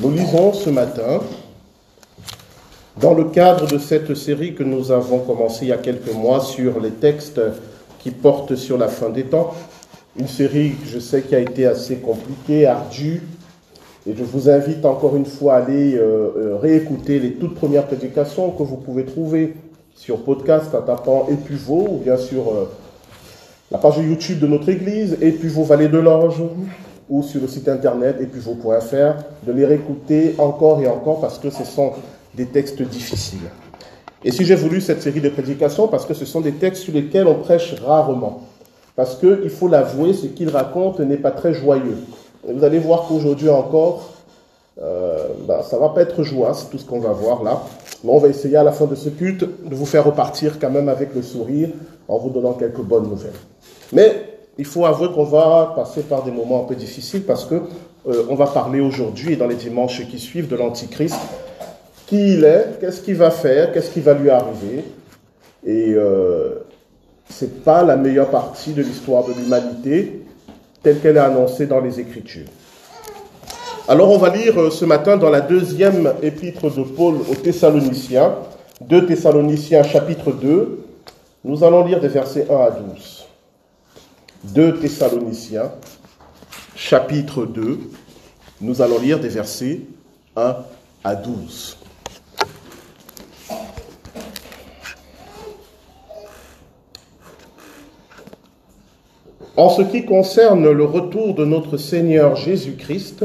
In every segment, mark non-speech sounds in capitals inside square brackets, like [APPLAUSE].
Nous lisons ce matin, dans le cadre de cette série que nous avons commencé il y a quelques mois sur les textes qui portent sur la fin des temps, une série que je sais qui a été assez compliquée, ardue, et je vous invite encore une fois à aller euh, euh, réécouter les toutes premières prédications que vous pouvez trouver sur podcast en tapant Épuvaux ou bien sur euh, la page YouTube de notre église, Épuvaux Vallée de l'Orge, ou sur le site internet épuvaux.fr, de les réécouter encore et encore parce que ce sont des textes difficiles. Et si j'ai voulu cette série de prédications, parce que ce sont des textes sur lesquels on prêche rarement. Parce qu'il faut l'avouer, ce qu'il raconte n'est pas très joyeux. Et vous allez voir qu'aujourd'hui encore, euh, ben, ça va pas être joyeux, c'est tout ce qu'on va voir là. Mais on va essayer à la fin de ce culte de vous faire repartir quand même avec le sourire en vous donnant quelques bonnes nouvelles. Mais il faut avouer qu'on va passer par des moments un peu difficiles parce que euh, on va parler aujourd'hui et dans les dimanches qui suivent de l'Antichrist. Qui il est, qu'est-ce qu'il va faire, qu'est-ce qui va lui arriver. Et euh, c'est pas la meilleure partie de l'histoire de l'humanité telle qu'elle est annoncée dans les Écritures. Alors on va lire euh, ce matin dans la deuxième épître de Paul aux Thessaloniciens, 2 Thessaloniciens chapitre 2, nous allons lire des versets 1 à 12. 2 Thessaloniciens, chapitre 2, nous allons lire des versets 1 à 12. En ce qui concerne le retour de notre Seigneur Jésus-Christ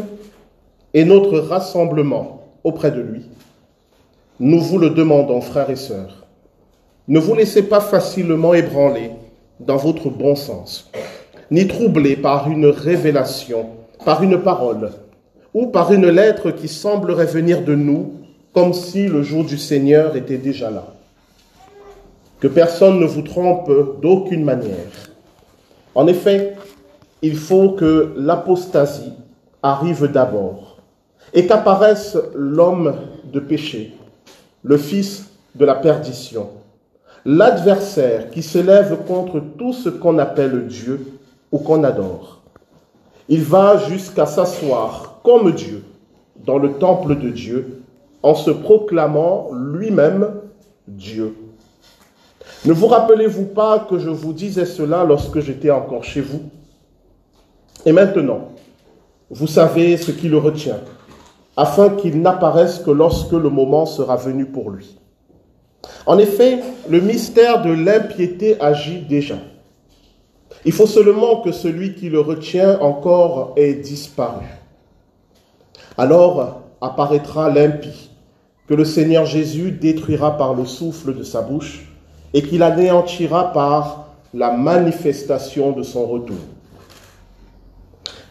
et notre rassemblement auprès de lui, nous vous le demandons, frères et sœurs. Ne vous laissez pas facilement ébranler dans votre bon sens, ni troublé par une révélation, par une parole, ou par une lettre qui semblerait venir de nous, comme si le jour du Seigneur était déjà là. Que personne ne vous trompe d'aucune manière. En effet, il faut que l'apostasie arrive d'abord et qu'apparaisse l'homme de péché, le fils de la perdition l'adversaire qui s'élève contre tout ce qu'on appelle Dieu ou qu'on adore. Il va jusqu'à s'asseoir comme Dieu dans le temple de Dieu en se proclamant lui-même Dieu. Ne vous rappelez-vous pas que je vous disais cela lorsque j'étais encore chez vous? Et maintenant, vous savez ce qui le retient, afin qu'il n'apparaisse que lorsque le moment sera venu pour lui. En effet, le mystère de l'impiété agit déjà. Il faut seulement que celui qui le retient encore ait disparu. Alors apparaîtra l'impie, que le Seigneur Jésus détruira par le souffle de sa bouche et qu'il anéantira par la manifestation de son retour.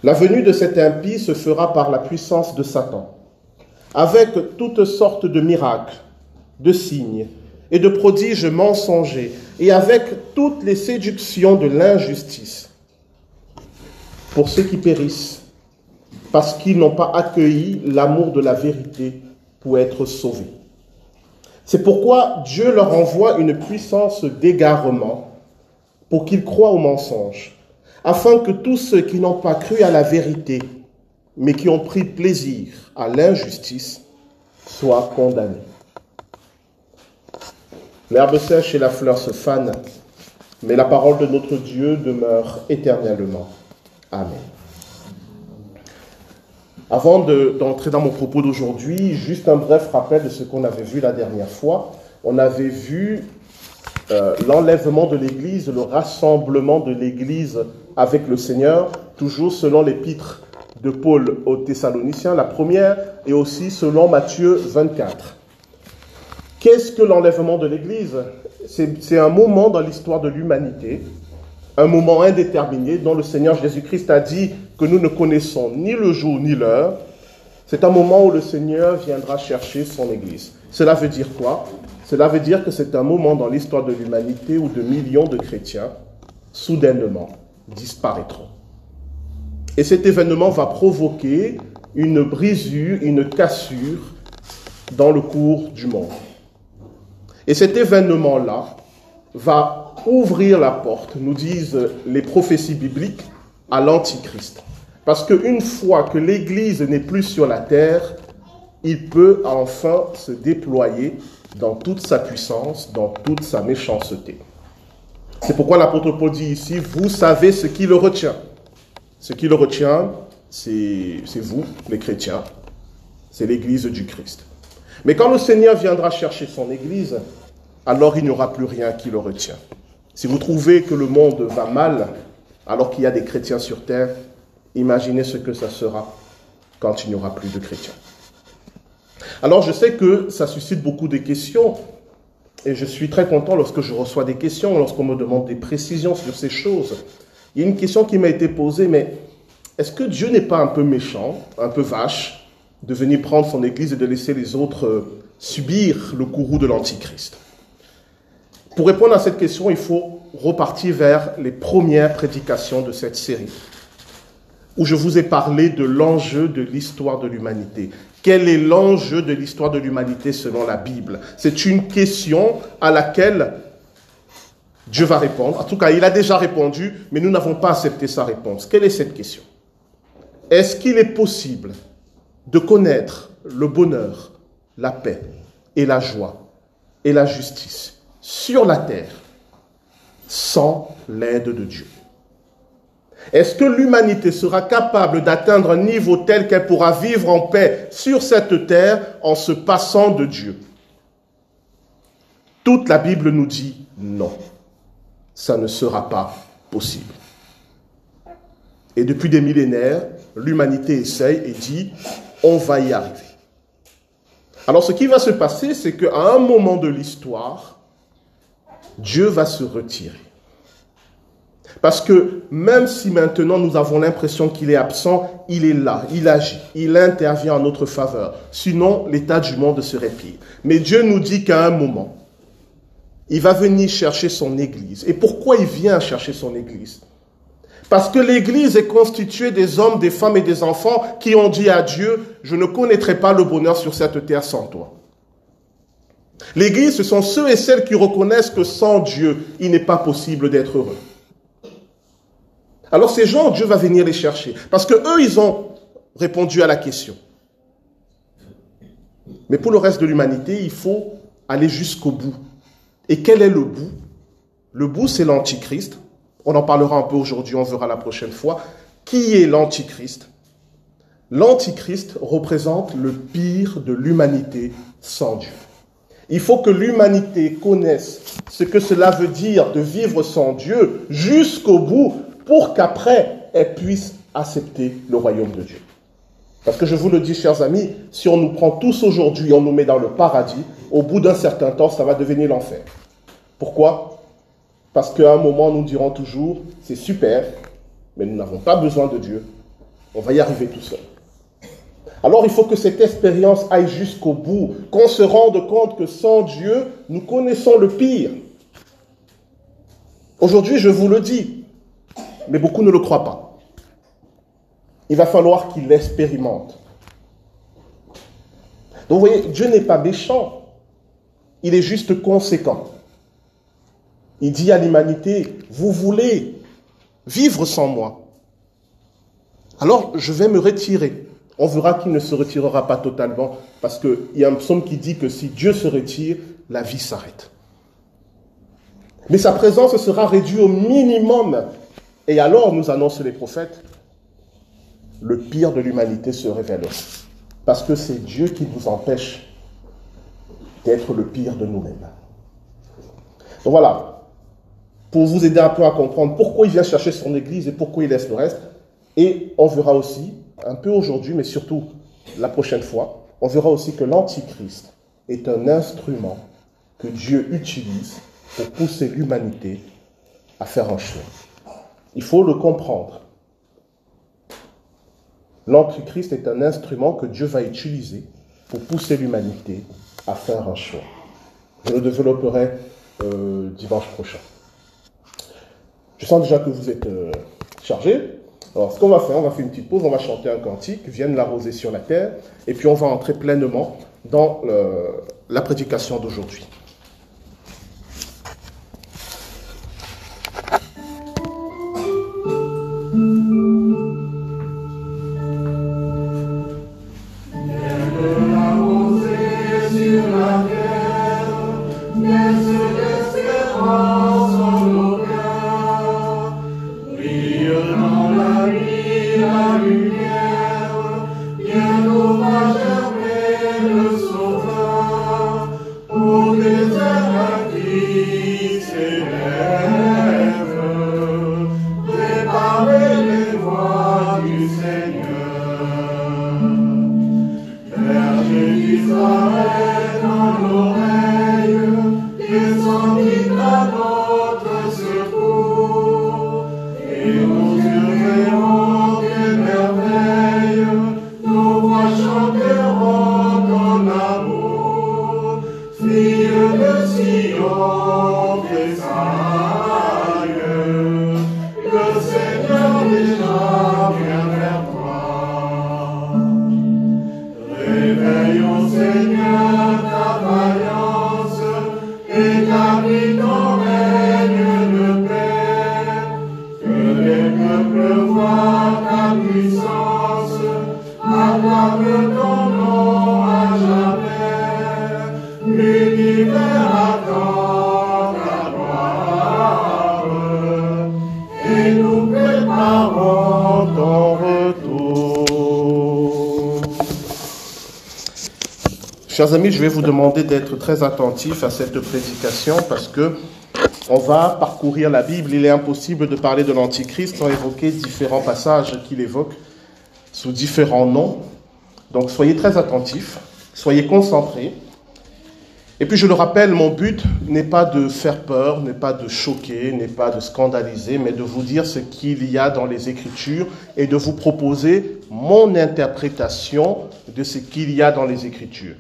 La venue de cet impie se fera par la puissance de Satan, avec toutes sortes de miracles, de signes et de prodiges mensongers, et avec toutes les séductions de l'injustice, pour ceux qui périssent, parce qu'ils n'ont pas accueilli l'amour de la vérité pour être sauvés. C'est pourquoi Dieu leur envoie une puissance d'égarement pour qu'ils croient au mensonge, afin que tous ceux qui n'ont pas cru à la vérité, mais qui ont pris plaisir à l'injustice, soient condamnés. L'herbe sèche et la fleur se fanent, mais la parole de notre Dieu demeure éternellement. Amen. Avant d'entrer dans mon propos d'aujourd'hui, juste un bref rappel de ce qu'on avait vu la dernière fois. On avait vu euh, l'enlèvement de l'Église, le rassemblement de l'Église avec le Seigneur, toujours selon l'épître de Paul aux Thessaloniciens, la première, et aussi selon Matthieu 24. Qu'est-ce que l'enlèvement de l'Église? C'est un moment dans l'histoire de l'humanité, un moment indéterminé dont le Seigneur Jésus-Christ a dit que nous ne connaissons ni le jour ni l'heure. C'est un moment où le Seigneur viendra chercher son Église. Cela veut dire quoi? Cela veut dire que c'est un moment dans l'histoire de l'humanité où de millions de chrétiens, soudainement, disparaîtront. Et cet événement va provoquer une brisure, une cassure dans le cours du monde. Et cet événement-là va ouvrir la porte, nous disent les prophéties bibliques, à l'Antichrist. Parce qu'une fois que l'Église n'est plus sur la terre, il peut enfin se déployer dans toute sa puissance, dans toute sa méchanceté. C'est pourquoi l'apôtre Paul dit ici, vous savez ce qui le retient. Ce qui le retient, c'est vous, les chrétiens, c'est l'Église du Christ. Mais quand le Seigneur viendra chercher son Église, alors il n'y aura plus rien qui le retient. Si vous trouvez que le monde va mal, alors qu'il y a des chrétiens sur terre, imaginez ce que ça sera quand il n'y aura plus de chrétiens. Alors je sais que ça suscite beaucoup de questions et je suis très content lorsque je reçois des questions, lorsqu'on me demande des précisions sur ces choses. Il y a une question qui m'a été posée, mais est-ce que Dieu n'est pas un peu méchant, un peu vache, de venir prendre son Église et de laisser les autres euh, subir le courroux de l'Antichrist? Pour répondre à cette question, il faut repartir vers les premières prédications de cette série, où je vous ai parlé de l'enjeu de l'histoire de l'humanité. Quel est l'enjeu de l'histoire de l'humanité selon la Bible? C'est une question à laquelle Dieu va répondre. En tout cas, il a déjà répondu, mais nous n'avons pas accepté sa réponse. Quelle est cette question? Est-ce qu'il est possible de connaître le bonheur, la paix et la joie et la justice? Sur la terre sans l'aide de Dieu est-ce que l'humanité sera capable d'atteindre un niveau tel qu'elle pourra vivre en paix sur cette terre en se passant de Dieu? Toute la Bible nous dit non. Ça ne sera pas possible. Et depuis des millénaires, l'humanité essaye et dit, on va y arriver. Alors ce qui va se passer, c'est qu'à un moment de l'histoire, Dieu va se retirer. Parce que même si maintenant nous avons l'impression qu'il est absent, il est là, il agit, il intervient en notre faveur. Sinon, l'état du monde serait pire. Mais Dieu nous dit qu'à un moment, il va venir chercher son Église. Et pourquoi il vient chercher son Église? Parce que l'Église est constituée des hommes, des femmes et des enfants qui ont dit à Dieu, je ne connaîtrai pas le bonheur sur cette terre sans toi. L'Église, ce sont ceux et celles qui reconnaissent que sans Dieu, il n'est pas possible d'être heureux. Alors ces gens, Dieu va venir les chercher. Parce que eux, ils ont répondu à la question. Mais pour le reste de l'humanité, il faut aller jusqu'au bout. Et quel est le bout? Le bout, c'est l'Antichrist. On en parlera un peu aujourd'hui, on verra la prochaine fois. Qui est l'Antichrist? L'Antichrist représente le pire de l'humanité sans Dieu. Il faut que l'humanité connaisse ce que cela veut dire de vivre sans Dieu jusqu'au bout pour qu'après, elle puisse accepter le royaume de Dieu. Parce que je vous le dis, chers amis, si on nous prend tous aujourd'hui, on nous met dans le paradis, au bout d'un certain temps, ça va devenir l'enfer. Pourquoi? Parce qu'à un moment, nous dirons toujours, c'est super, mais nous n'avons pas besoin de Dieu. On va y arriver tout seul. Alors il faut que cette expérience aille jusqu'au bout, qu'on se rende compte que sans Dieu, nous connaissons le pire. Aujourd'hui, je vous le dis, mais beaucoup ne le croient pas. Il va falloir qu'il l'expérimente. Donc vous voyez, Dieu n'est pas méchant, il est juste conséquent. Il dit à l'humanité, vous voulez vivre sans moi. Alors je vais me retirer. On verra qu'il ne se retirera pas totalement, parce qu'il y a un psaume qui dit que si Dieu se retire, la vie s'arrête. Mais sa présence sera réduite au minimum et alors, nous annoncent les prophètes, le pire de l'humanité se révèle. Parce que c'est Dieu qui nous empêche d'être le pire de nous-mêmes. Donc voilà, pour vous aider un peu à comprendre pourquoi il vient chercher son Église et pourquoi il laisse le reste. Et on verra aussi, un peu aujourd'hui, mais surtout la prochaine fois, on verra aussi que l'Antichrist est un instrument que Dieu utilise pour pousser l'humanité à faire un choix. Il faut le comprendre. L'Antichrist est un instrument que Dieu va utiliser pour pousser l'humanité à faire un choix. Je le développerai euh, dimanche prochain. Je sens déjà que vous êtes euh, chargés. Alors, ce qu'on va faire, on va faire une petite pause, on va chanter un cantique, vienne la rosée sur la terre, et puis on va entrer pleinement dans la prédication d'aujourd'hui. Chers amis, je vais vous demander d'être très attentifs à cette prédication parce que on va parcourir la Bible. Il est impossible de parler de l'Antichrist sans évoquer différents passages qu'il évoque sous différents noms. Donc soyez très attentifs, soyez concentrés. Et puis je le rappelle, mon but n'est pas de faire peur, n'est pas de choquer, n'est pas de scandaliser, mais de vous dire ce qu'il y a dans les Écritures et de vous proposer mon interprétation de ce qu'il y a dans les Écritures.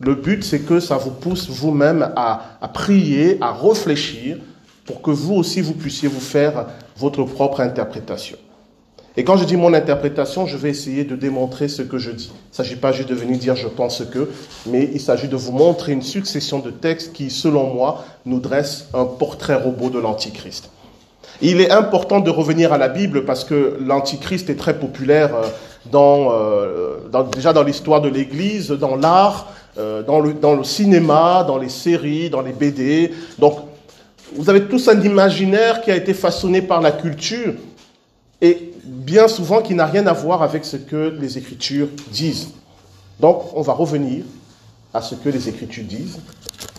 Le but, c'est que ça vous pousse vous-même à, prier, à réfléchir, pour que vous aussi, vous puissiez vous faire votre propre interprétation. Et quand je dis mon interprétation, je vais essayer de démontrer ce que je dis. Il ne s'agit pas juste de venir dire je pense que, mais il s'agit de vous montrer une succession de textes qui, selon moi, nous dressent un portrait robot de l'Antichrist. Il est important de revenir à la Bible parce que l'Antichrist est très populaire euh, euh, déjà dans l'histoire de l'Église, dans l'art, euh, dans, le, dans le cinéma, dans les séries, dans les BD. Donc, vous avez tous un imaginaire qui a été façonné par la culture et bien souvent qui n'a rien à voir avec ce que les Écritures disent. Donc, on va revenir à ce que les Écritures disent.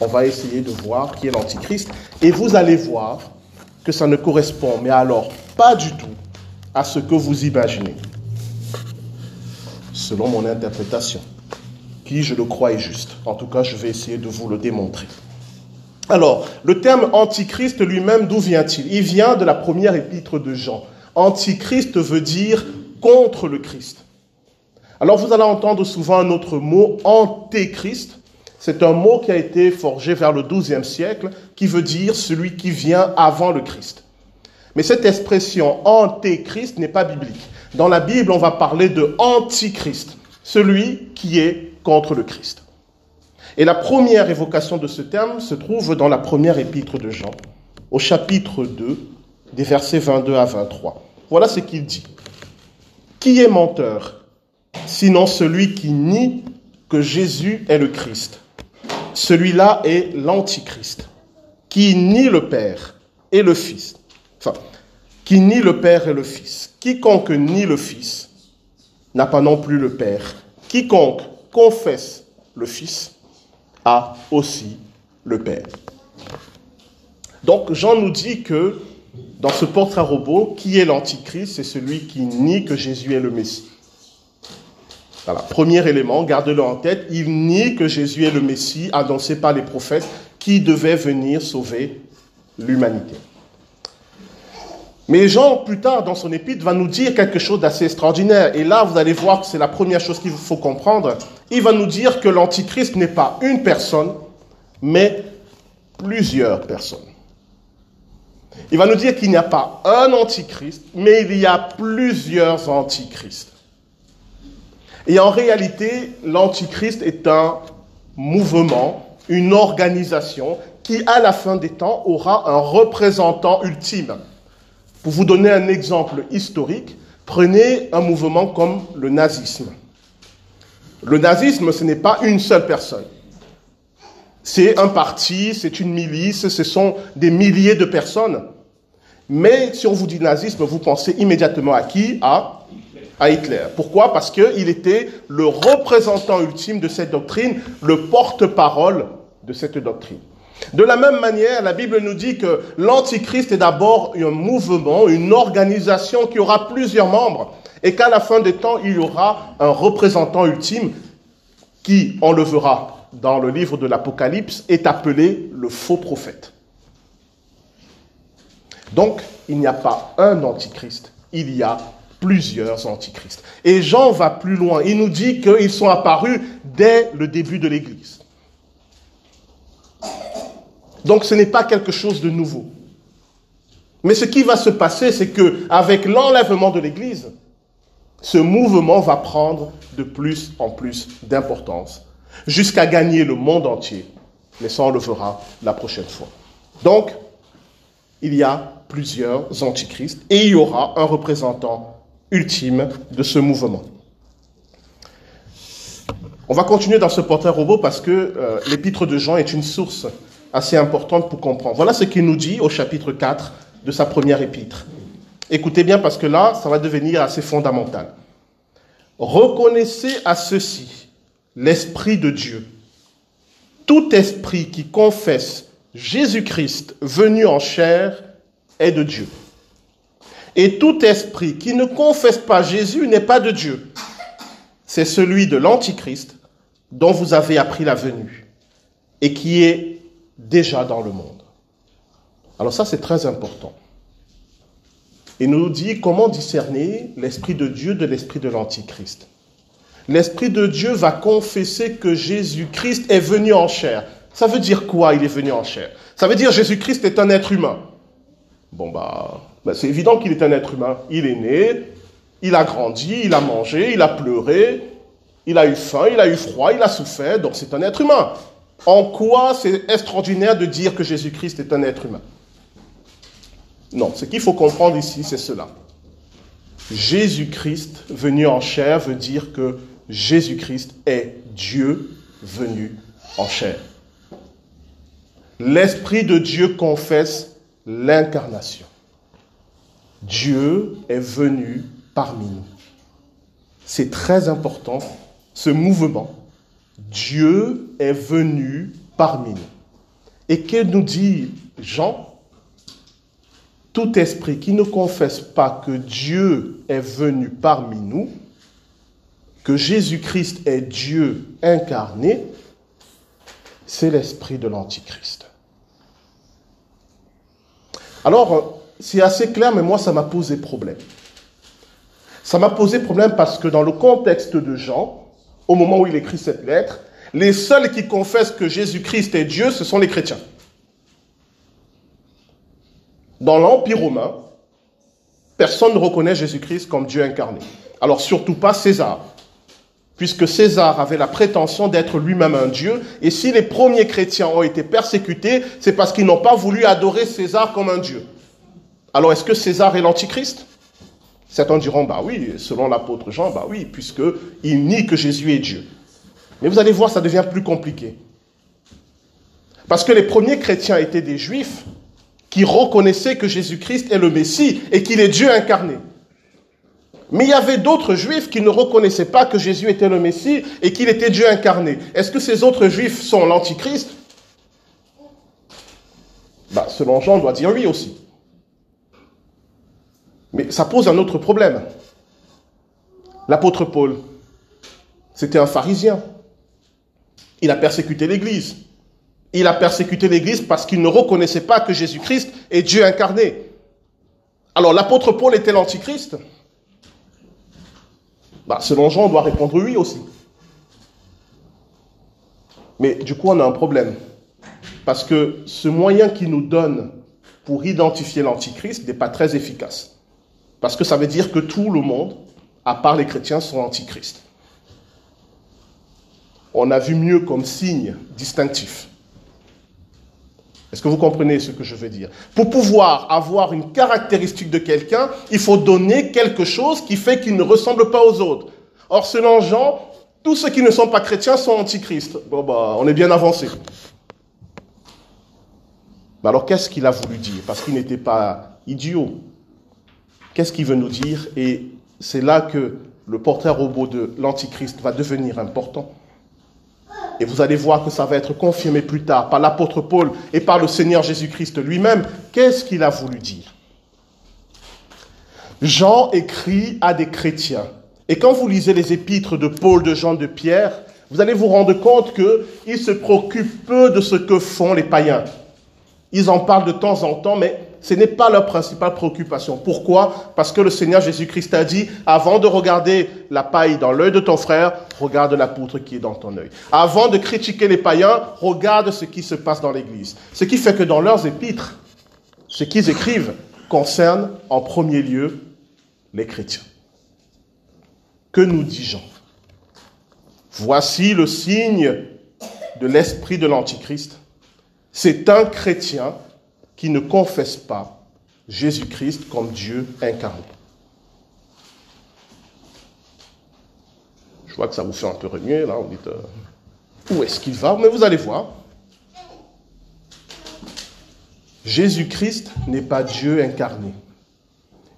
On va essayer de voir qui est l'Antichrist. Et vous allez voir que ça ne correspond, mais alors pas du tout, à ce que vous imaginez, selon mon interprétation je le crois, est juste. En tout cas, je vais essayer de vous le démontrer. Alors, le terme antichrist lui-même, d'où vient-il? Il vient de la première épître de Jean. Antichrist veut dire contre le Christ. Alors, vous allez entendre souvent un autre mot, antéchrist. C'est un mot qui a été forgé vers le XIIe siècle, qui veut dire celui qui vient avant le Christ. Mais cette expression antéchrist n'est pas biblique. Dans la Bible, on va parler de antichrist, celui qui est contre le Christ. Et la première évocation de ce terme se trouve dans la première épître de Jean, au chapitre 2, des versets 22 à 23. Voilà ce qu'il dit. Qui est menteur, sinon celui qui nie que Jésus est le Christ? Celui-là est l'Antichrist, qui nie le Père et le Fils. Enfin, qui nie le Père et le Fils. Quiconque nie le Fils n'a pas non plus le Père. Quiconque confesse le Fils a aussi le Père. Donc Jean nous dit que dans ce portrait robot, qui est l'Antichrist? C'est celui qui nie que Jésus est le Messie. Voilà, premier élément, gardez-le en tête, il nie que Jésus est le Messie annoncé par les prophètes qui devait venir sauver l'humanité. Mais Jean, plus tard, dans son épître, va nous dire quelque chose d'assez extraordinaire. Et là, vous allez voir que c'est la première chose qu'il faut comprendre. Il va nous dire que l'Antichrist n'est pas une personne, mais plusieurs personnes. Il va nous dire qu'il n'y a pas un Antichrist, mais il y a plusieurs Antichrists. Et en réalité, l'Antichrist est un mouvement, une organisation qui, à la fin des temps, aura un représentant ultime. Pour vous donner un exemple historique, prenez un mouvement comme le nazisme. Le nazisme, ce n'est pas une seule personne. C'est un parti, c'est une milice, ce sont des milliers de personnes. Mais si on vous dit nazisme, vous pensez immédiatement à qui? À, à Hitler. Pourquoi? Parce qu'il était le représentant ultime de cette doctrine, le porte-parole de cette doctrine. De la même manière, la Bible nous dit que l'Antichrist est d'abord un mouvement, une organisation qui aura plusieurs membres et qu'à la fin des temps, il y aura un représentant ultime qui, on le verra dans le livre de l'Apocalypse, est appelé le faux prophète. Donc, il n'y a pas un antichrist, il y a plusieurs antichrists. Et Jean va plus loin. Il nous dit qu'ils sont apparus dès le début de l'Église. Donc ce n'est pas quelque chose de nouveau. Mais ce qui va se passer, c'est que avec l'enlèvement de l'Église, ce mouvement va prendre de plus en plus d'importance jusqu'à gagner le monde entier. Mais ça, on le verra la prochaine fois. Donc, il y a plusieurs antichrists et il y aura un représentant ultime de ce mouvement. On va continuer dans ce portrait robot parce que euh, l'épître de Jean est une source assez importante pour comprendre. Voilà ce qu'il nous dit au chapitre 4 de sa première épître. Écoutez bien parce que là, ça va devenir assez fondamental. Reconnaissez à ceci l'Esprit de Dieu. Tout esprit qui confesse Jésus-Christ venu en chair est de Dieu. Et tout esprit qui ne confesse pas Jésus n'est pas de Dieu. C'est celui de l'Antichrist dont vous avez appris la venue et qui est déjà dans le monde. Alors ça, c'est très important. Il nous dit comment discerner l'Esprit de Dieu de l'Esprit de l'Antichrist. L'Esprit de Dieu va confesser que Jésus-Christ est venu en chair. Ça veut dire quoi, il est venu en chair? Ça veut dire Jésus-Christ est un être humain. Bon, bah, bah, c'est évident qu'il est un être humain. Il est né, il a grandi, il a mangé, il a pleuré, il a eu faim, il a eu froid, il a souffert, donc c'est un être humain. En quoi c'est extraordinaire de dire que Jésus-Christ est un être humain? Non, ce qu'il faut comprendre ici, c'est cela. Jésus-Christ venu en chair veut dire que Jésus-Christ est Dieu venu en chair. L'Esprit de Dieu confesse l'incarnation. Dieu est venu parmi nous. C'est très important, ce mouvement. Dieu est venu parmi nous. Et que nous dit Jean? Tout esprit qui ne confesse pas que Dieu est venu parmi nous, que Jésus-Christ est Dieu incarné, c'est l'esprit de l'Antichrist. Alors, c'est assez clair, mais moi, ça m'a posé problème. Ça m'a posé problème parce que dans le contexte de Jean, au moment où il écrit cette lettre, les seuls qui confessent que Jésus-Christ est Dieu, ce sont les chrétiens. Dans l'Empire romain, personne ne reconnaît Jésus-Christ comme Dieu incarné. Alors surtout pas César, puisque César avait la prétention d'être lui-même un Dieu, et si les premiers chrétiens ont été persécutés, c'est parce qu'ils n'ont pas voulu adorer César comme un Dieu. Alors est-ce que César est l'Antichrist? Certains diront, bah oui, selon l'apôtre Jean, bah oui, puisqu'il nie que Jésus est Dieu. Mais vous allez voir, ça devient plus compliqué. Parce que les premiers chrétiens étaient des juifs qui reconnaissaient que Jésus-Christ est le Messie et qu'il est Dieu incarné. Mais il y avait d'autres juifs qui ne reconnaissaient pas que Jésus était le Messie et qu'il était Dieu incarné. Est-ce que ces autres juifs sont l'Antichrist? Bah, Selon Jean, on doit dire oui aussi. Mais ça pose un autre problème. L'apôtre Paul, c'était un pharisien. Il a persécuté l'Église. Il a persécuté l'Église parce qu'il ne reconnaissait pas que Jésus-Christ est Dieu incarné. Alors l'apôtre Paul était l'antichrist? Bah, Selon Jean, on doit répondre oui aussi. Mais du coup, on a un problème. Parce que ce moyen qu'il nous donne pour identifier l'antichrist n'est pas très efficace. Parce que ça veut dire que tout le monde, à part les chrétiens, sont antichristes. On a vu mieux comme signe distinctif. Est-ce que vous comprenez ce que je veux dire? Pour pouvoir avoir une caractéristique de quelqu'un, il faut donner quelque chose qui fait qu'il ne ressemble pas aux autres. Or, selon Jean, tous ceux qui ne sont pas chrétiens sont antichristes. Bon, bah, on est bien avancé. Mais alors, qu'est-ce qu'il a voulu dire? Parce qu'il n'était pas idiot. Qu'est-ce qu'il veut nous dire Et c'est là que le portrait robot de l'Antichrist va devenir important. Et vous allez voir que ça va être confirmé plus tard par l'apôtre Paul et par le Seigneur Jésus-Christ lui-même. Qu'est-ce qu'il a voulu dire? Jean écrit à des chrétiens. Et quand vous lisez les épîtres de Paul, de Jean, de Pierre, vous allez vous rendre compte qu'ils se préoccupent peu de ce que font les païens. Ils en parlent de temps en temps, mais ce n'est pas leur principale préoccupation. Pourquoi? Parce que le Seigneur Jésus-Christ a dit, avant de regarder la paille dans l'œil de ton frère, regarde la poutre qui est dans ton œil. Avant de critiquer les païens, regarde ce qui se passe dans l'Église. Ce qui fait que dans leurs épîtres, ce qu'ils écrivent concerne en premier lieu les chrétiens. Que nous dit Jean? Voici le signe de l'esprit de l'Antichrist. C'est un chrétien qui ne confesse pas Jésus-Christ comme Dieu incarné. Je vois que ça vous fait un peu remuer, là, vous dites, euh, où est-ce qu'il va? Mais vous allez voir. Jésus-Christ n'est pas Dieu incarné.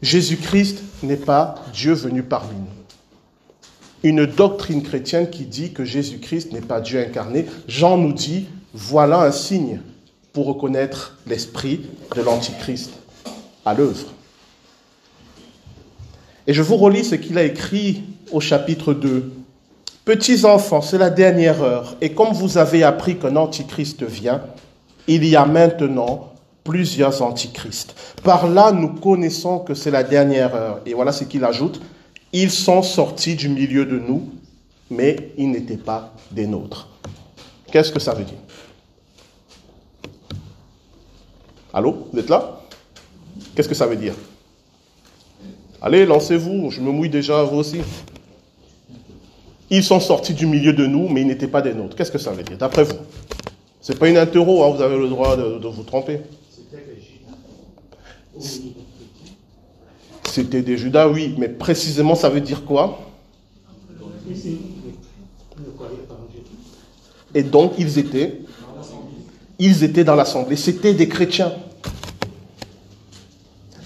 Jésus-Christ n'est pas Dieu venu parmi nous. Une doctrine chrétienne qui dit que Jésus-Christ n'est pas Dieu incarné, Jean nous dit, voilà un signe pour reconnaître l'esprit de l'Antichrist à l'œuvre. Et je vous relis ce qu'il a écrit au chapitre 2. Petits enfants, c'est la dernière heure, et comme vous avez appris qu'un Antichrist vient, il y a maintenant plusieurs antichrists. Par là, nous connaissons que c'est la dernière heure. Et voilà ce qu'il ajoute. Ils sont sortis du milieu de nous, mais ils n'étaient pas des nôtres. Qu'est-ce que ça veut dire? Allô Vous êtes là? Qu'est-ce que ça veut dire? Allez, lancez-vous, je me mouille déjà, vous aussi. Ils sont sortis du milieu de nous, mais ils n'étaient pas des nôtres. Qu'est-ce que ça veut dire, d'après vous Ce n'est pas une interro, hein, vous avez le droit de, vous tromper. C'était des Judas, oui, mais précisément ça veut dire quoi? Et donc ils étaient ils étaient dans l'assemblée, c'était des chrétiens.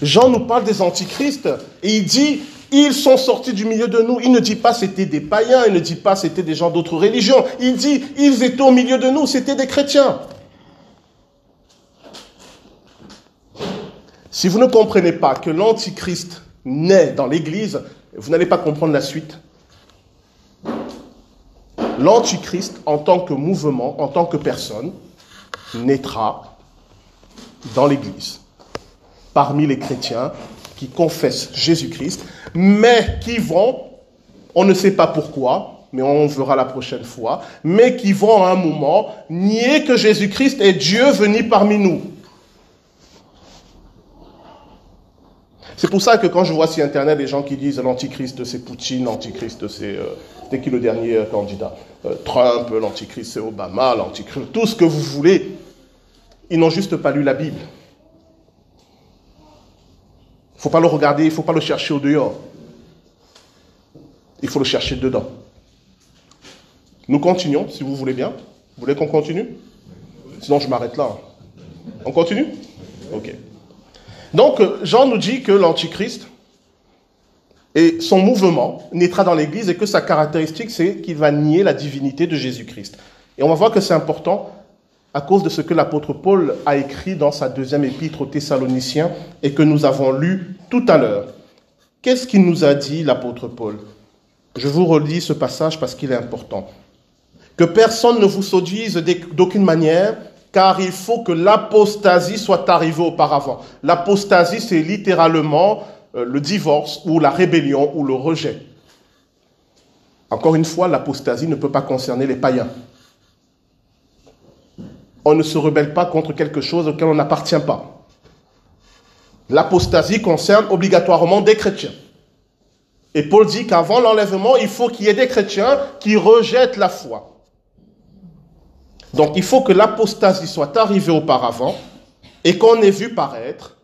Jean nous parle des antichrists et il dit, ils sont sortis du milieu de nous. Il ne dit pas c'était des païens, il ne dit pas c'était des gens d'autres religions. Il dit, ils étaient au milieu de nous, c'était des chrétiens. Si vous ne comprenez pas que l'antichrist naît dans l'Église, vous n'allez pas comprendre la suite. L'antichrist, en tant que mouvement, en tant que personne, naîtra dans l'Église, parmi les chrétiens qui confessent Jésus-Christ, mais qui vont, on ne sait pas pourquoi, mais on verra la prochaine fois, mais qui vont à un moment nier que Jésus-Christ est Dieu venu parmi nous. C'est pour ça que quand je vois sur Internet des gens qui disent l'antichrist c'est Poutine, l'antichrist c'est euh, qui le dernier euh, candidat euh, Trump, l'antichrist c'est Obama, l'antichrist, tout ce que vous voulez, ils n'ont juste pas lu la Bible. Il ne faut pas le regarder, il ne faut pas le chercher au dehors. Il faut le chercher dedans. Nous continuons, si vous voulez bien. Vous voulez qu'on continue? Sinon, je m'arrête là. On continue? Ok. Donc, Jean nous dit que l'Antichrist et son mouvement naîtra dans l'Église et que sa caractéristique, c'est qu'il va nier la divinité de Jésus-Christ. Et on va voir que c'est important à cause de ce que l'apôtre Paul a écrit dans sa deuxième épître aux Thessaloniciens et que nous avons lu tout à l'heure. Qu'est-ce qu'il nous a dit l'apôtre Paul? Je vous relis ce passage parce qu'il est important. Que personne ne vous séduise d'aucune manière, car il faut que l'apostasie soit arrivée auparavant. L'apostasie, c'est littéralement le divorce ou la rébellion ou le rejet. Encore une fois, l'apostasie ne peut pas concerner les païens on ne se rebelle pas contre quelque chose auquel on n'appartient pas. L'apostasie concerne obligatoirement des chrétiens. Et Paul dit qu'avant l'enlèvement, il faut qu'il y ait des chrétiens qui rejettent la foi. Donc il faut que l'apostasie soit arrivée auparavant et qu'on ait vu paraître,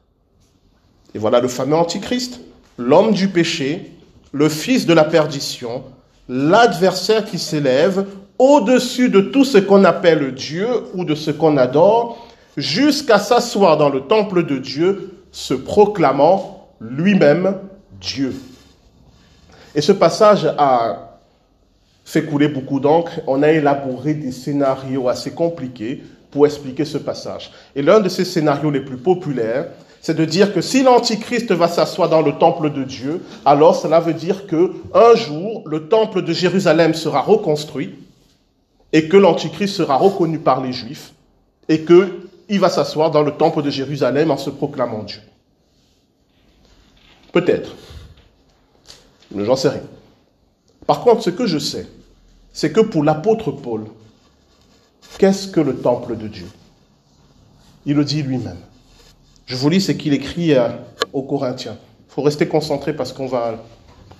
et voilà le fameux antichrist, l'homme du péché, le fils de la perdition, l'adversaire qui s'élève au-dessus de tout ce qu'on appelle Dieu ou de ce qu'on adore, jusqu'à s'asseoir dans le temple de Dieu, se proclamant lui-même Dieu. Et ce passage a fait couler beaucoup d'encre. On a élaboré des scénarios assez compliqués pour expliquer ce passage. Et l'un de ces scénarios les plus populaires, c'est de dire que si l'Antichrist va s'asseoir dans le temple de Dieu, alors cela veut dire que un jour, le temple de Jérusalem sera reconstruit et que l'Antichrist sera reconnu par les Juifs et qu'il va s'asseoir dans le temple de Jérusalem en se proclamant Dieu. Peut-être. Mais j'en sais rien. Par contre, ce que je sais, c'est que pour l'apôtre Paul, qu'est-ce que le temple de Dieu? Il le dit lui-même. Je vous lis ce qu'il écrit euh, aux Corinthiens. Il faut rester concentré parce qu'on va,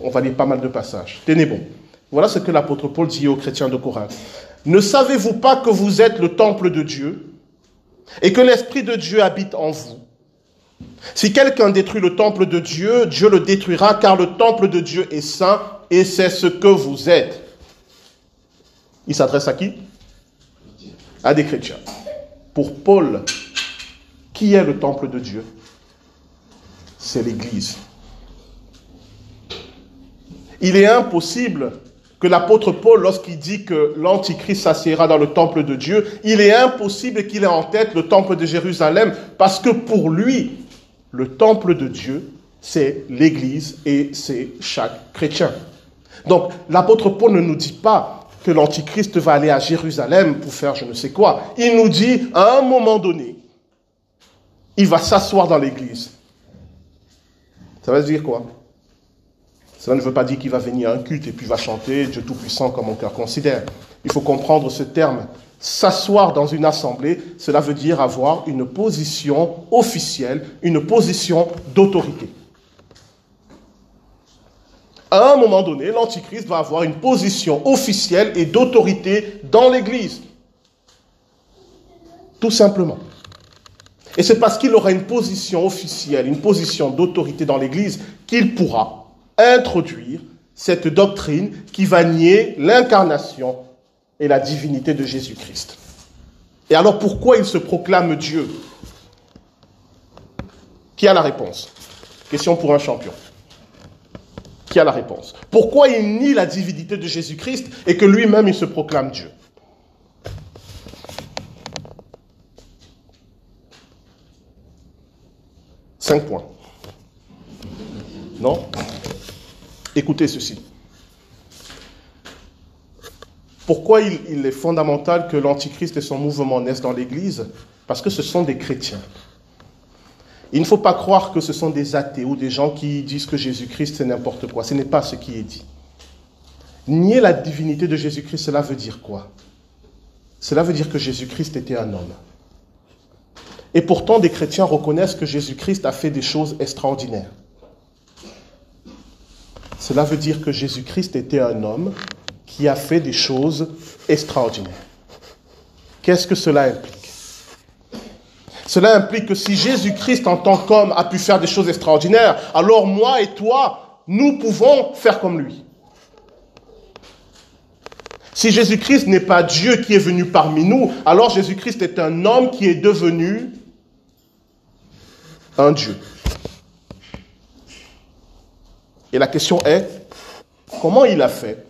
on va lire pas mal de passages. Tenez bon. Voilà ce que l'apôtre Paul dit aux chrétiens de Corinthe. Ne savez-vous pas que vous êtes le temple de Dieu et que l'Esprit de Dieu habite en vous? Si quelqu'un détruit le temple de Dieu, Dieu le détruira car le temple de Dieu est saint et c'est ce que vous êtes. Il s'adresse à qui? À des chrétiens. Pour Paul, qui est le temple de Dieu? C'est l'Église. Il est impossible que l'apôtre Paul, lorsqu'il dit que l'Antichrist s'assiera dans le temple de Dieu, il est impossible qu'il ait en tête le temple de Jérusalem, parce que pour lui, le temple de Dieu, c'est l'Église et c'est chaque chrétien. Donc l'apôtre Paul ne nous dit pas que l'Antichrist va aller à Jérusalem pour faire je ne sais quoi. Il nous dit, à un moment donné, il va s'asseoir dans l'Église. Ça veut dire quoi? Cela ne veut pas dire qu'il va venir à un culte et puis va chanter Dieu Tout-Puissant comme mon cœur considère. Il faut comprendre ce terme. S'asseoir dans une assemblée, cela veut dire avoir une position officielle, une position d'autorité. À un moment donné, l'Antichrist va avoir une position officielle et d'autorité dans l'Église. Tout simplement. Et c'est parce qu'il aura une position officielle, une position d'autorité dans l'Église, qu'il pourra introduire cette doctrine qui va nier l'incarnation et la divinité de Jésus-Christ. Et alors pourquoi il se proclame Dieu? Qui a la réponse? Question pour un champion. Qui a la réponse? Pourquoi il nie la divinité de Jésus-Christ et que lui-même il se proclame Dieu? Cinq points. Non? Écoutez ceci. Pourquoi il, est fondamental que l'Antichrist et son mouvement naissent dans l'Église? Parce que ce sont des chrétiens. Il ne faut pas croire que ce sont des athées ou des gens qui disent que Jésus-Christ c'est n'importe quoi. Ce n'est pas ce qui est dit. Nier la divinité de Jésus-Christ, cela veut dire quoi? Cela veut dire que Jésus-Christ était un homme. Et pourtant, des chrétiens reconnaissent que Jésus-Christ a fait des choses extraordinaires. Cela veut dire que Jésus-Christ était un homme qui a fait des choses extraordinaires. Qu'est-ce que cela implique? Cela implique que si Jésus-Christ en tant qu'homme a pu faire des choses extraordinaires, alors moi et toi, nous pouvons faire comme lui. Si Jésus-Christ n'est pas Dieu qui est venu parmi nous, alors Jésus-Christ est un homme qui est devenu un Dieu. Et la question est, comment il a fait?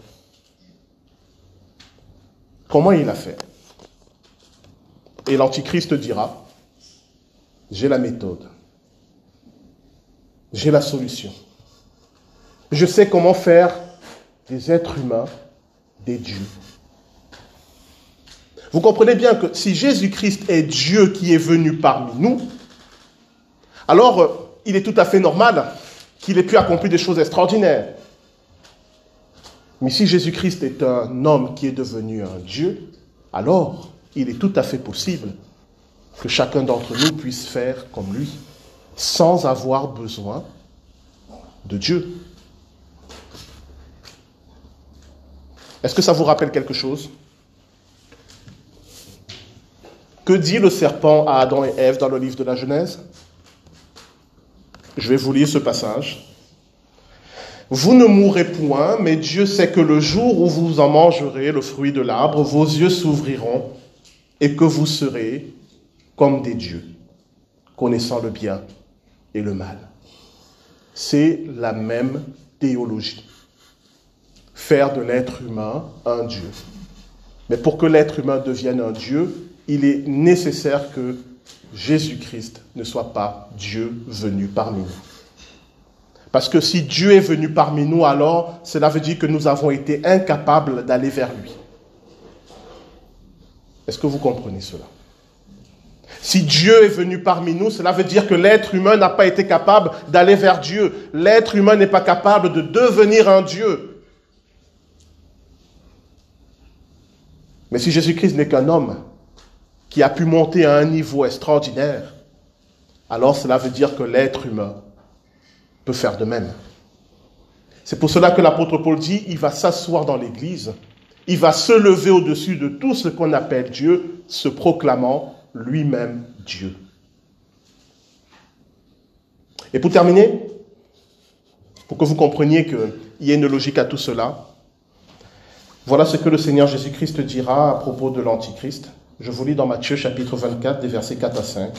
Comment il a fait? Et l'Antichrist dira, j'ai la méthode, j'ai la solution. Je sais comment faire des êtres humains des dieux. Vous comprenez bien que si Jésus-Christ est Dieu qui est venu parmi nous, alors euh, il est tout à fait normal qu'il ait pu accomplir des choses extraordinaires. Mais si Jésus-Christ est un homme qui est devenu un Dieu, alors il est tout à fait possible que chacun d'entre nous puisse faire comme lui, sans avoir besoin de Dieu. Est-ce que ça vous rappelle quelque chose? Que dit le serpent à Adam et Ève dans le livre de la Genèse? Je vais vous lire ce passage. Vous ne mourrez point, mais Dieu sait que le jour où vous en mangerez le fruit de l'arbre, vos yeux s'ouvriront et que vous serez comme des dieux, connaissant le bien et le mal. C'est la même théologie. Faire de l'être humain un Dieu. Mais pour que l'être humain devienne un Dieu, il est nécessaire que Jésus-Christ ne soit pas Dieu venu parmi nous. Parce que si Dieu est venu parmi nous, alors cela veut dire que nous avons été incapables d'aller vers lui. Est-ce que vous comprenez cela? Si Dieu est venu parmi nous, cela veut dire que l'être humain n'a pas été capable d'aller vers Dieu. L'être humain n'est pas capable de devenir un Dieu. Mais si Jésus-Christ n'est qu'un homme qui a pu monter à un niveau extraordinaire, alors cela veut dire que l'être humain peut faire de même. C'est pour cela que l'apôtre Paul dit, il va s'asseoir dans l'Église, il va se lever au-dessus de tout ce qu'on appelle Dieu, se proclamant lui-même Dieu. Et pour terminer, pour que vous compreniez qu'il y a une logique à tout cela, voilà ce que le Seigneur Jésus-Christ dira à propos de l'Antichrist. Je vous lis dans Matthieu chapitre 24, des versets 4 à 5.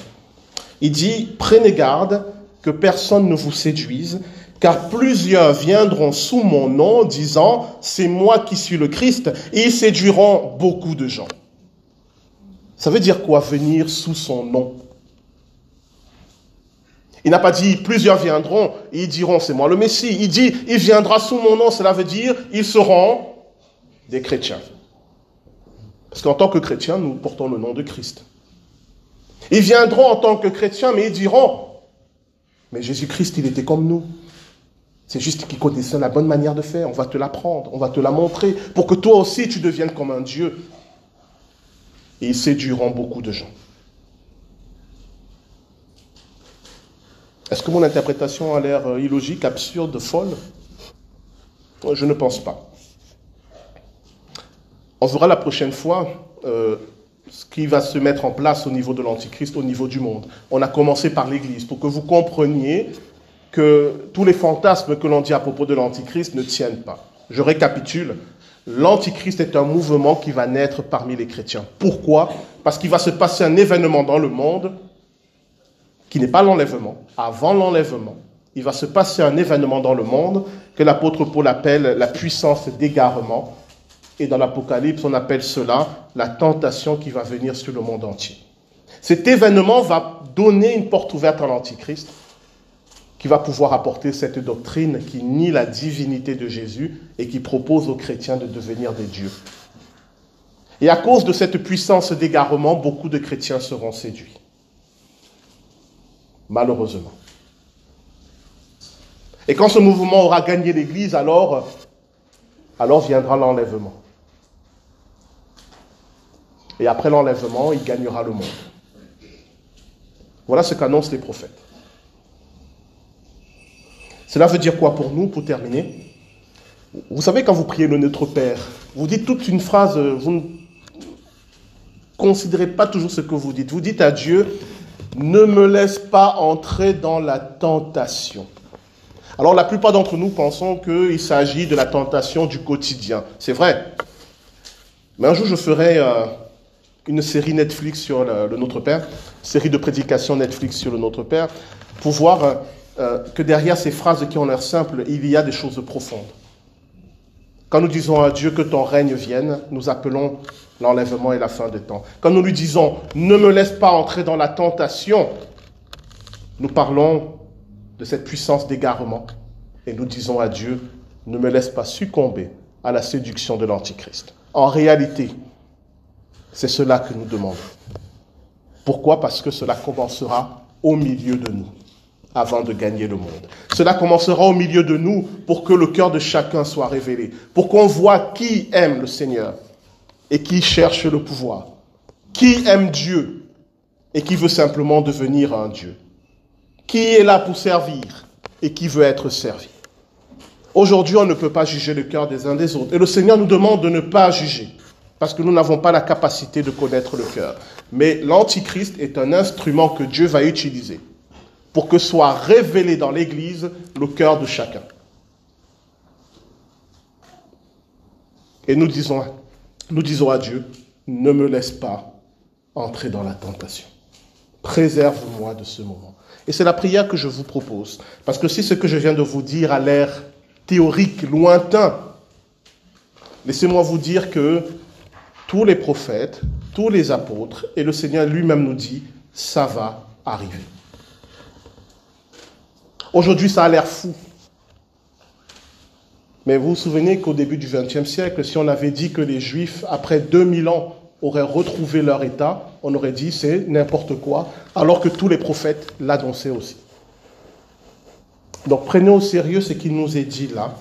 Il dit, prenez garde que personne ne vous séduise, car plusieurs viendront sous mon nom disant, c'est moi qui suis le Christ, et ils séduiront beaucoup de gens. Ça veut dire quoi venir sous son nom? Il n'a pas dit plusieurs viendront et ils diront c'est moi le Messie. Il dit il viendra sous mon nom, cela veut dire ils seront des chrétiens. Parce qu'en tant que chrétiens, nous portons le nom de Christ. Ils viendront en tant que chrétiens, mais ils diront mais Jésus-Christ, il était comme nous. C'est juste qu'il connaissait la bonne manière de faire. On va te l'apprendre, on va te la montrer, pour que toi aussi tu deviennes comme un Dieu. Et ils séduiront beaucoup de gens. Est-ce que mon interprétation a l'air euh, illogique, absurde, folle? Je ne pense pas. On verra la prochaine fois euh, ce qui va se mettre en place au niveau de l'Antichrist, au niveau du monde. On a commencé par l'Église, pour que vous compreniez que tous les fantasmes que l'on dit à propos de l'Antichrist ne tiennent pas. Je récapitule. L'Antichrist est un mouvement qui va naître parmi les chrétiens. Pourquoi? Parce qu'il va se passer un événement dans le monde qui n'est pas l'enlèvement. Avant l'enlèvement, il va se passer un événement dans le monde que l'apôtre Paul appelle la puissance d'égarement et dans l'Apocalypse, on appelle cela la tentation qui va venir sur le monde entier. Cet événement va donner une porte ouverte à l'Antichrist, qui va pouvoir apporter cette doctrine qui nie la divinité de Jésus et qui propose aux chrétiens de devenir des dieux. Et à cause de cette puissance d'égarement, beaucoup de chrétiens seront séduits. Malheureusement. Et quand ce mouvement aura gagné l'Église, alors, alors viendra l'enlèvement. Et après l'enlèvement, il gagnera le monde. Voilà ce qu'annoncent les prophètes. Cela veut dire quoi pour nous, pour terminer? Vous savez, quand vous priez le Notre Père, vous dites toute une phrase, vous ne considérez pas toujours ce que vous dites. Vous dites à Dieu, ne me laisse pas entrer dans la tentation. Alors la plupart d'entre nous pensons qu'il s'agit de la tentation du quotidien. C'est vrai. Mais un jour, je ferai euh, une série Netflix sur le, Notre Père, série de prédications Netflix sur le Notre Père, pour voir euh, que derrière ces phrases qui ont l'air simples, il y a des choses profondes. Quand nous disons à Dieu que ton règne vienne, nous appelons l'enlèvement et la fin des temps. Quand nous lui disons ne me laisse pas entrer dans la tentation, nous parlons de cette puissance d'égarement et nous disons à Dieu ne me laisse pas succomber à la séduction de l'Antichrist. En réalité, c'est cela que nous demandons. Pourquoi? Parce que cela commencera au milieu de nous, avant de gagner le monde. Cela commencera au milieu de nous pour que le cœur de chacun soit révélé, pour qu'on voit qui aime le Seigneur et qui cherche le pouvoir, qui aime Dieu et qui veut simplement devenir un Dieu, qui est là pour servir et qui veut être servi. Aujourd'hui, on ne peut pas juger le cœur des uns des autres. Et le Seigneur nous demande de ne pas juger parce que nous n'avons pas la capacité de connaître le cœur. Mais l'Antichrist est un instrument que Dieu va utiliser pour que soit révélé dans l'Église le cœur de chacun. Et nous disons, nous disons à Dieu, ne me laisse pas entrer dans la tentation. Préserve-moi de ce moment. Et c'est la prière que je vous propose. Parce que si ce que je viens de vous dire a l'air théorique, lointain, laissez-moi vous dire que tous les prophètes, tous les apôtres, et le Seigneur lui-même nous dit, ça va arriver. Aujourd'hui, ça a l'air fou. Mais vous vous souvenez qu'au début du XXe siècle, si on avait dit que les Juifs, après 2000 ans auraient retrouvé leur état, on aurait dit c'est n'importe quoi, alors que tous les prophètes l'annonçaient aussi. Donc prenez au sérieux ce qui nous est dit là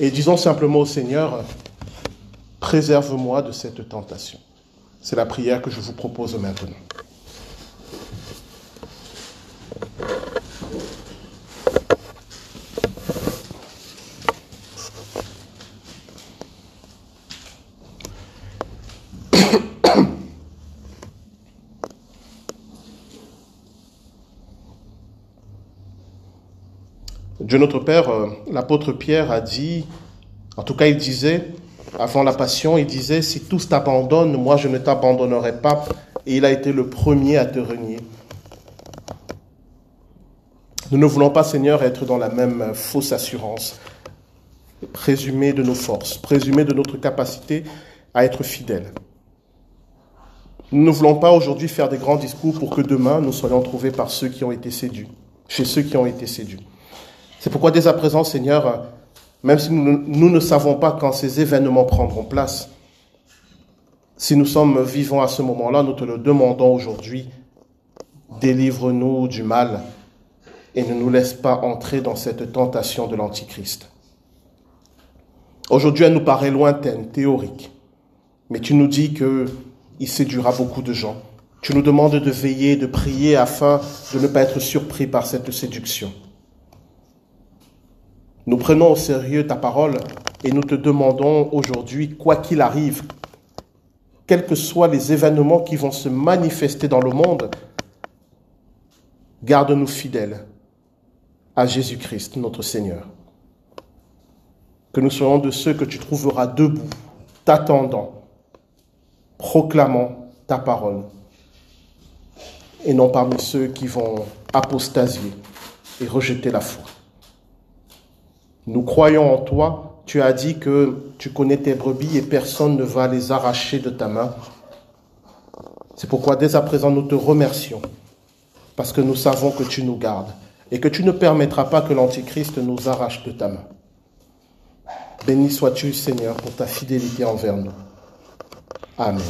et disons simplement au Seigneur, préserve-moi de cette tentation. C'est la prière que je vous propose maintenant. [COUGHS] Dieu notre Père, euh, l'apôtre Pierre a dit, en tout cas il disait, avant la passion, il disait, si tous t'abandonnent, moi je ne t'abandonnerai pas. Et il a été le premier à te renier. Nous ne voulons pas, Seigneur, être dans la même fausse assurance, présumer de nos forces, présumer de notre capacité à être fidèles. Nous ne voulons pas aujourd'hui faire des grands discours pour que demain nous soyons trouvés par ceux qui ont été séduits, chez ceux qui ont été séduits. C'est pourquoi dès à présent, Seigneur, même si nous, ne savons pas quand ces événements prendront place, si nous sommes vivants à ce moment-là, nous te le demandons aujourd'hui. Délivre-nous du mal et ne nous laisse pas entrer dans cette tentation de l'Antichrist. Aujourd'hui, elle nous paraît lointaine, théorique, mais tu nous dis qu'il séduira beaucoup de gens. Tu nous demandes de veiller, de prier afin de ne pas être surpris par cette séduction. Nous prenons au sérieux ta parole et nous te demandons aujourd'hui, quoi qu'il arrive, quels que soient les événements qui vont se manifester dans le monde, garde-nous fidèles à Jésus-Christ, notre Seigneur. Que nous soyons de ceux que tu trouveras debout, t'attendant, proclamant ta parole, et non parmi ceux qui vont apostasier et rejeter la foi. Nous croyons en toi. Tu as dit que tu connais tes brebis et personne ne va les arracher de ta main. C'est pourquoi dès à présent nous te remercions parce que nous savons que tu nous gardes et que tu ne permettras pas que l'Antichrist nous arrache de ta main. Béni sois-tu, Seigneur, pour ta fidélité envers nous. Amen.